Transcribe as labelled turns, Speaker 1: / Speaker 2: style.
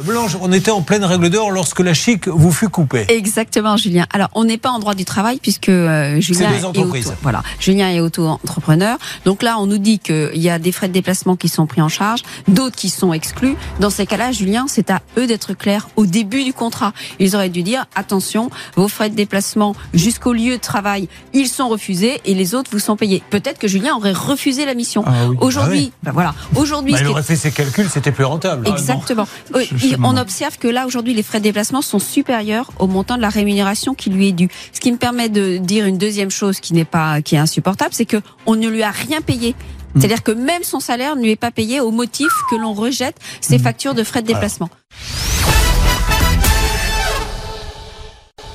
Speaker 1: Blanche, on était en pleine règle d'or lorsque la chic vous fut coupée.
Speaker 2: Exactement, Julien. Alors, on n'est pas en droit du travail puisque euh, Julien
Speaker 1: des
Speaker 2: est
Speaker 1: entreprises.
Speaker 2: auto, voilà, Julien est auto-entrepreneur. Donc là, on nous dit qu'il y a des frais de déplacement qui sont pris en charge, d'autres qui sont exclus. Dans ces cas-là, Julien, c'est à eux d'être clairs au début du contrat. Ils auraient dû dire attention, vos frais de déplacement jusqu'au lieu de travail, ils sont refusés et les autres vous sont payés. Peut-être que Julien aurait refusé la mission.
Speaker 3: Ah oui.
Speaker 2: Aujourd'hui, ben voilà, aujourd'hui,
Speaker 1: Bah, il aurait fait ses calculs, c'était plus rentable.
Speaker 2: Exactement. On observe que là, aujourd'hui, les frais de déplacement sont supérieurs au montant de la rémunération qui lui est due. Ce qui me permet de dire une deuxième chose qui n'est pas, qui est insupportable, c'est que on ne lui a rien payé. C'est-à-dire que même son salaire ne lui est pas payé au motif que l'on rejette ses factures de frais de déplacement.